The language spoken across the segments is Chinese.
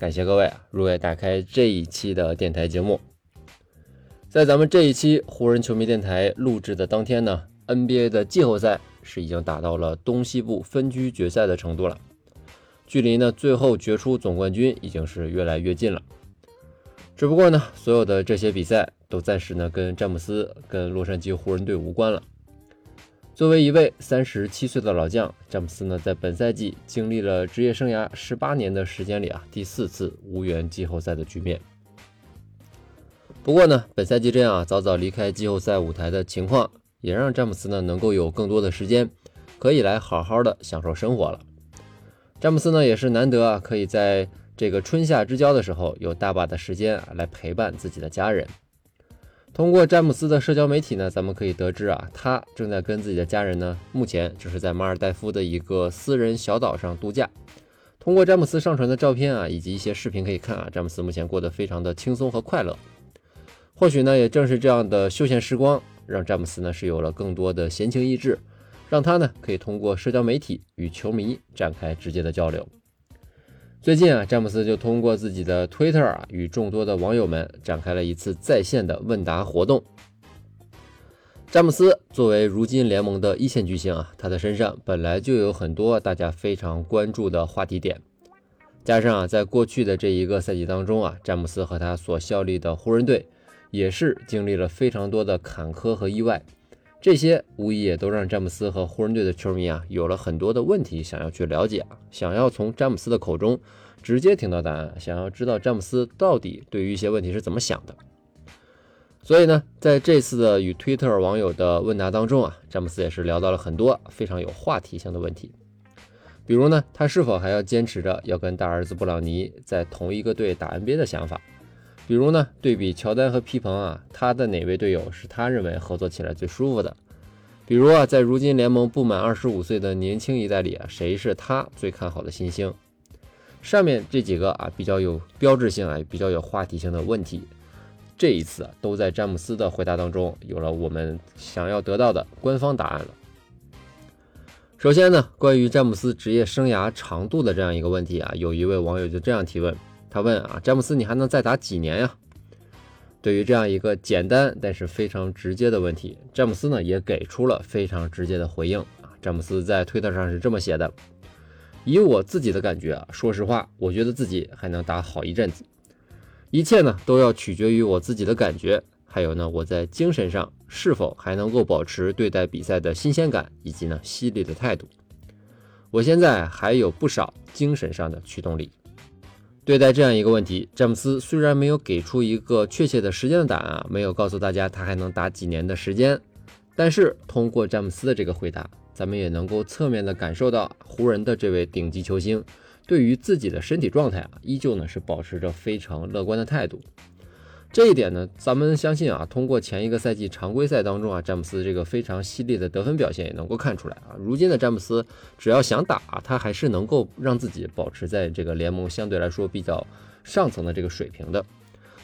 感谢各位啊，如约打开这一期的电台节目。在咱们这一期湖人球迷电台录制的当天呢，NBA 的季后赛是已经打到了东西部分区决赛的程度了，距离呢最后决出总冠军已经是越来越近了。只不过呢，所有的这些比赛都暂时呢跟詹姆斯、跟洛杉矶湖人队无关了。作为一位三十七岁的老将，詹姆斯呢，在本赛季经历了职业生涯十八年的时间里啊，第四次无缘季后赛的局面。不过呢，本赛季这样啊，早早离开季后赛舞台的情况，也让詹姆斯呢，能够有更多的时间，可以来好好的享受生活了。詹姆斯呢，也是难得啊，可以在这个春夏之交的时候，有大把的时间啊，来陪伴自己的家人。通过詹姆斯的社交媒体呢，咱们可以得知啊，他正在跟自己的家人呢，目前就是在马尔代夫的一个私人小岛上度假。通过詹姆斯上传的照片啊，以及一些视频可以看啊，詹姆斯目前过得非常的轻松和快乐。或许呢，也正是这样的休闲时光，让詹姆斯呢是有了更多的闲情逸致，让他呢可以通过社交媒体与球迷展开直接的交流。最近啊，詹姆斯就通过自己的推特啊，与众多的网友们展开了一次在线的问答活动。詹姆斯作为如今联盟的一线巨星啊，他的身上本来就有很多大家非常关注的话题点，加上啊，在过去的这一个赛季当中啊，詹姆斯和他所效力的湖人队也是经历了非常多的坎坷和意外。这些无疑也都让詹姆斯和湖人队的球迷啊有了很多的问题想要去了解啊，想要从詹姆斯的口中直接听到答案，想要知道詹姆斯到底对于一些问题是怎么想的。所以呢，在这次的与推特网友的问答当中啊，詹姆斯也是聊到了很多非常有话题性的问题，比如呢，他是否还要坚持着要跟大儿子布朗尼在同一个队打 NBA 的想法。比如呢，对比乔丹和皮蓬啊，他的哪位队友是他认为合作起来最舒服的？比如啊，在如今联盟不满二十五岁的年轻一代里啊，谁是他最看好的新星？上面这几个啊，比较有标志性啊，比较有话题性的问题，这一次啊都在詹姆斯的回答当中有了我们想要得到的官方答案了。首先呢，关于詹姆斯职业生涯长度的这样一个问题啊，有一位网友就这样提问。他问啊，詹姆斯，你还能再打几年呀？对于这样一个简单但是非常直接的问题，詹姆斯呢也给出了非常直接的回应啊。詹姆斯在推特上是这么写的：以我自己的感觉啊，说实话，我觉得自己还能打好一阵子。一切呢都要取决于我自己的感觉，还有呢我在精神上是否还能够保持对待比赛的新鲜感以及呢犀利的态度。我现在还有不少精神上的驱动力。对待这样一个问题，詹姆斯虽然没有给出一个确切的时间的答案啊，没有告诉大家他还能打几年的时间，但是通过詹姆斯的这个回答，咱们也能够侧面的感受到湖人的这位顶级球星对于自己的身体状态啊，依旧呢是保持着非常乐观的态度。这一点呢，咱们相信啊，通过前一个赛季常规赛当中啊，詹姆斯这个非常犀利的得分表现也能够看出来啊。如今的詹姆斯只要想打，他还是能够让自己保持在这个联盟相对来说比较上层的这个水平的。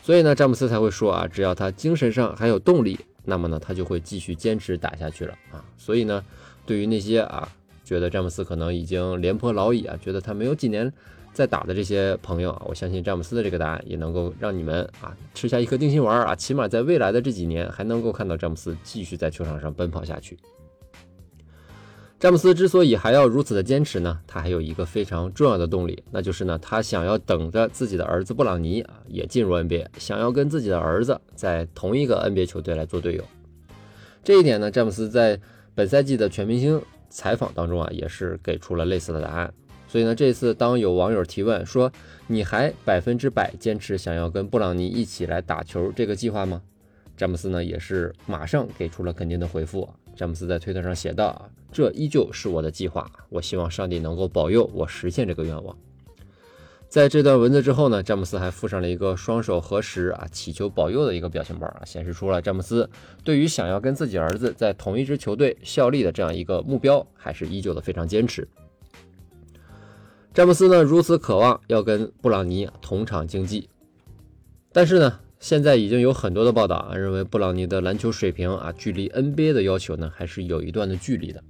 所以呢，詹姆斯才会说啊，只要他精神上还有动力，那么呢，他就会继续坚持打下去了啊。所以呢，对于那些啊觉得詹姆斯可能已经廉颇老矣啊，觉得他没有几年。在打的这些朋友啊，我相信詹姆斯的这个答案也能够让你们啊吃下一颗定心丸啊，起码在未来的这几年还能够看到詹姆斯继续在球场上奔跑下去。詹姆斯之所以还要如此的坚持呢，他还有一个非常重要的动力，那就是呢，他想要等着自己的儿子布朗尼啊也进入 NBA，想要跟自己的儿子在同一个 NBA 球队来做队友。这一点呢，詹姆斯在本赛季的全明星采访当中啊，也是给出了类似的答案。所以呢，这次当有网友提问说你还百分之百坚持想要跟布朗尼一起来打球这个计划吗？詹姆斯呢也是马上给出了肯定的回复。詹姆斯在推特上写道啊，这依旧是我的计划，我希望上帝能够保佑我实现这个愿望。在这段文字之后呢，詹姆斯还附上了一个双手合十啊，祈求保佑的一个表情包啊，显示出了詹姆斯对于想要跟自己儿子在同一支球队效力的这样一个目标，还是依旧的非常坚持。詹姆斯呢，如此渴望要跟布朗尼同场竞技，但是呢，现在已经有很多的报道啊，认为布朗尼的篮球水平啊，距离 NBA 的要求呢，还是有一段的距离的。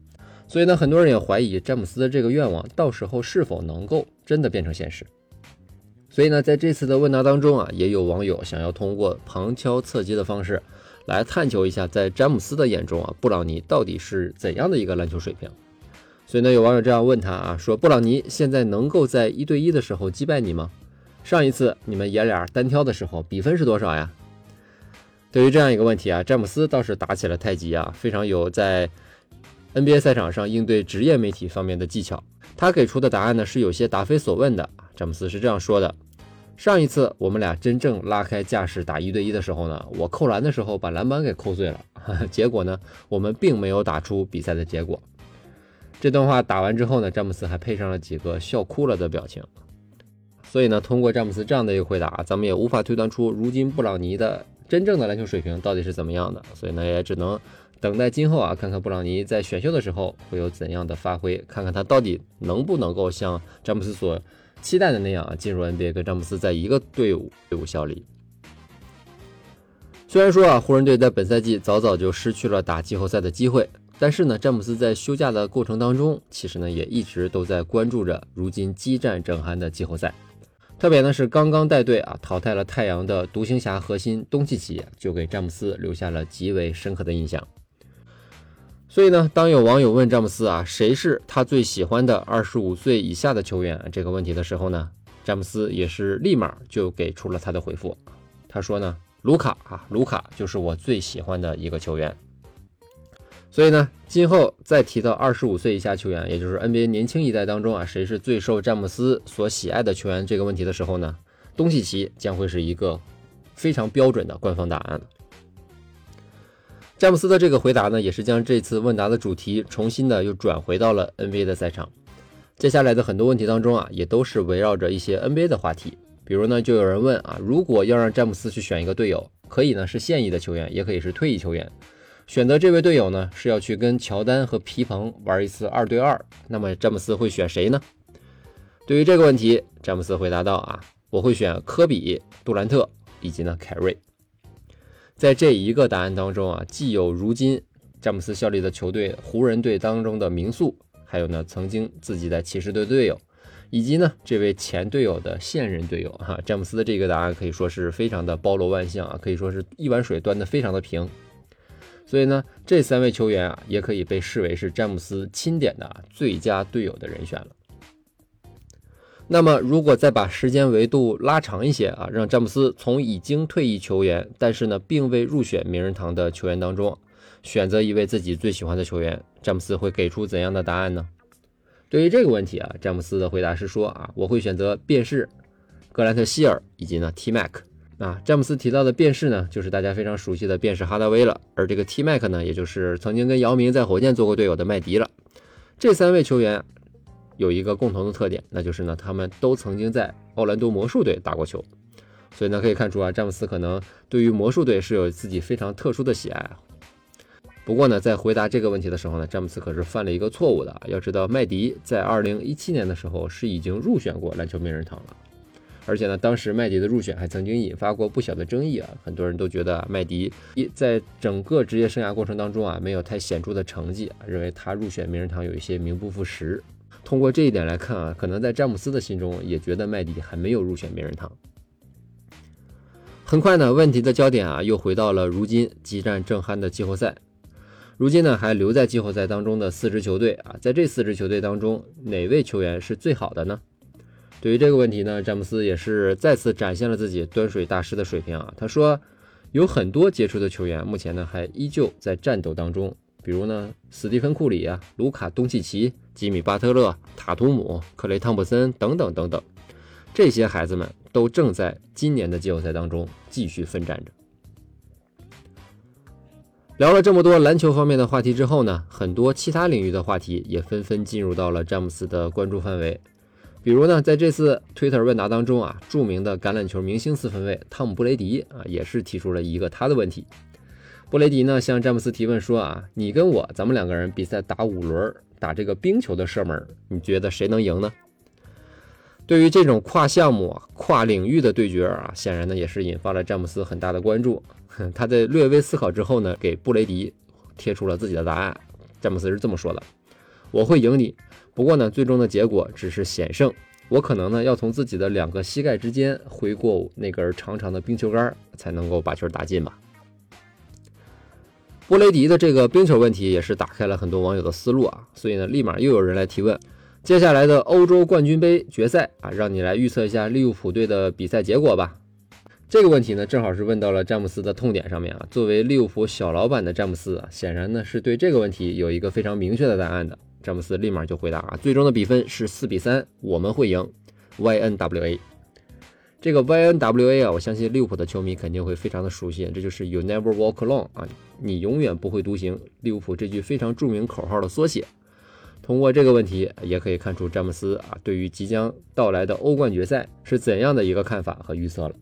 所以呢，很多人也怀疑詹姆斯的这个愿望到时候是否能够真的变成现实。所以呢，在这次的问答当中啊，也有网友想要通过旁敲侧击的方式来探求一下，在詹姆斯的眼中啊，布朗尼到底是怎样的一个篮球水平。所以呢，有网友这样问他啊，说布朗尼现在能够在一对一的时候击败你吗？上一次你们爷俩单挑的时候，比分是多少呀？对于这样一个问题啊，詹姆斯倒是打起了太极啊，非常有在 NBA 赛场上应对职业媒体方面的技巧。他给出的答案呢，是有些答非所问的。詹姆斯是这样说的。上一次我们俩真正拉开架势打一对一的时候呢，我扣篮的时候把篮板给扣碎了，结果呢，我们并没有打出比赛的结果。这段话打完之后呢，詹姆斯还配上了几个笑哭了的表情。所以呢，通过詹姆斯这样的一个回答，咱们也无法推断出如今布朗尼的真正的篮球水平到底是怎么样的。所以呢，也只能等待今后啊，看看布朗尼在选秀的时候会有怎样的发挥，看看他到底能不能够像詹姆斯所。期待的那样啊，进入 NBA 跟詹姆斯在一个队伍队伍效力。虽然说啊，湖人队在本赛季早早就失去了打季后赛的机会，但是呢，詹姆斯在休假的过程当中，其实呢也一直都在关注着如今激战正酣的季后赛。特别呢是刚刚带队啊淘汰了太阳的独行侠核心东契奇，就给詹姆斯留下了极为深刻的印象。所以呢，当有网友问詹姆斯啊，谁是他最喜欢的二十五岁以下的球员这个问题的时候呢，詹姆斯也是立马就给出了他的回复。他说呢，卢卡啊，卢卡就是我最喜欢的一个球员。所以呢，今后再提到二十五岁以下球员，也就是 NBA 年轻一代当中啊，谁是最受詹姆斯所喜爱的球员这个问题的时候呢，东契奇将会是一个非常标准的官方答案。詹姆斯的这个回答呢，也是将这次问答的主题重新的又转回到了 NBA 的赛场。接下来的很多问题当中啊，也都是围绕着一些 NBA 的话题。比如呢，就有人问啊，如果要让詹姆斯去选一个队友，可以呢是现役的球员，也可以是退役球员。选择这位队友呢，是要去跟乔丹和皮蓬玩一次二对二，那么詹姆斯会选谁呢？对于这个问题，詹姆斯回答道啊，我会选科比、杜兰特以及呢凯瑞。在这一个答案当中啊，既有如今詹姆斯效力的球队湖人队当中的名宿，还有呢曾经自己在骑士队队友，以及呢这位前队友的现任队友哈。詹姆斯的这个答案可以说是非常的包罗万象啊，可以说是一碗水端的非常的平。所以呢，这三位球员啊，也可以被视为是詹姆斯钦点的最佳队友的人选了。那么，如果再把时间维度拉长一些啊，让詹姆斯从已经退役球员，但是呢，并未入选名人堂的球员当中，选择一位自己最喜欢的球员，詹姆斯会给出怎样的答案呢？对于这个问题啊，詹姆斯的回答是说啊，我会选择便士、格兰特希尔以及呢？T Mac。啊，詹姆斯提到的便士呢，就是大家非常熟悉的便士哈达威了，而这个 T Mac 呢，也就是曾经跟姚明在火箭做过队友的麦迪了。这三位球员。有一个共同的特点，那就是呢，他们都曾经在奥兰多魔术队打过球，所以呢，可以看出啊，詹姆斯可能对于魔术队是有自己非常特殊的喜爱啊。不过呢，在回答这个问题的时候呢，詹姆斯可是犯了一个错误的。要知道，麦迪在二零一七年的时候是已经入选过篮球名人堂了，而且呢，当时麦迪的入选还曾经引发过不小的争议啊，很多人都觉得麦迪一在整个职业生涯过程当中啊，没有太显著的成绩，认为他入选名人堂有一些名不副实。通过这一点来看啊，可能在詹姆斯的心中也觉得麦迪还没有入选名人堂。很快呢，问题的焦点啊又回到了如今激战正酣的季后赛。如今呢，还留在季后赛当中的四支球队啊，在这四支球队当中，哪位球员是最好的呢？对于这个问题呢，詹姆斯也是再次展现了自己端水大师的水平啊。他说，有很多杰出的球员，目前呢还依旧在战斗当中。比如呢，斯蒂芬·库里啊，卢卡·东契奇、吉米·巴特勒、塔图姆、克雷·汤普森等等等等，这些孩子们都正在今年的季后赛当中继续奋战着。聊了这么多篮球方面的话题之后呢，很多其他领域的话题也纷纷进入到了詹姆斯的关注范围。比如呢，在这次推特问答当中啊，著名的橄榄球明星四分卫汤姆布雷迪啊，也是提出了一个他的问题。布雷迪呢向詹姆斯提问说啊，你跟我咱们两个人比赛打五轮，打这个冰球的射门，你觉得谁能赢呢？对于这种跨项目、跨领域的对决啊，显然呢也是引发了詹姆斯很大的关注。他在略微思考之后呢，给布雷迪贴出了自己的答案。詹姆斯是这么说的：“我会赢你。”不过呢，最终的结果只是险胜。我可能呢要从自己的两个膝盖之间挥过那根长长的冰球杆，才能够把球打进吧。布雷迪的这个冰球问题也是打开了很多网友的思路啊，所以呢，立马又有人来提问：接下来的欧洲冠军杯决赛啊，让你来预测一下利物浦队的比赛结果吧。这个问题呢，正好是问到了詹姆斯的痛点上面啊。作为利物浦小老板的詹姆斯啊，显然呢是对这个问题有一个非常明确的答案的。詹姆斯立马就回答啊，最终的比分是四比三，我们会赢。YNWA，这个 YNWA 啊，我相信利物浦的球迷肯定会非常的熟悉，这就是 You Never Walk Alone 啊，你永远不会独行。利物浦这句非常著名口号的缩写。通过这个问题，也可以看出詹姆斯啊对于即将到来的欧冠决赛是怎样的一个看法和预测了。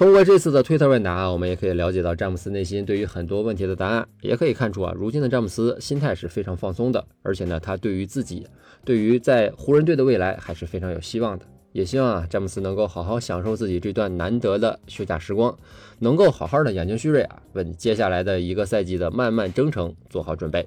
通过这次的推特问答，我们也可以了解到詹姆斯内心对于很多问题的答案，也可以看出啊，如今的詹姆斯心态是非常放松的，而且呢，他对于自己，对于在湖人队的未来还是非常有希望的。也希望啊，詹姆斯能够好好享受自己这段难得的休假时光，能够好好的养精蓄锐啊，为接下来的一个赛季的漫漫征程做好准备。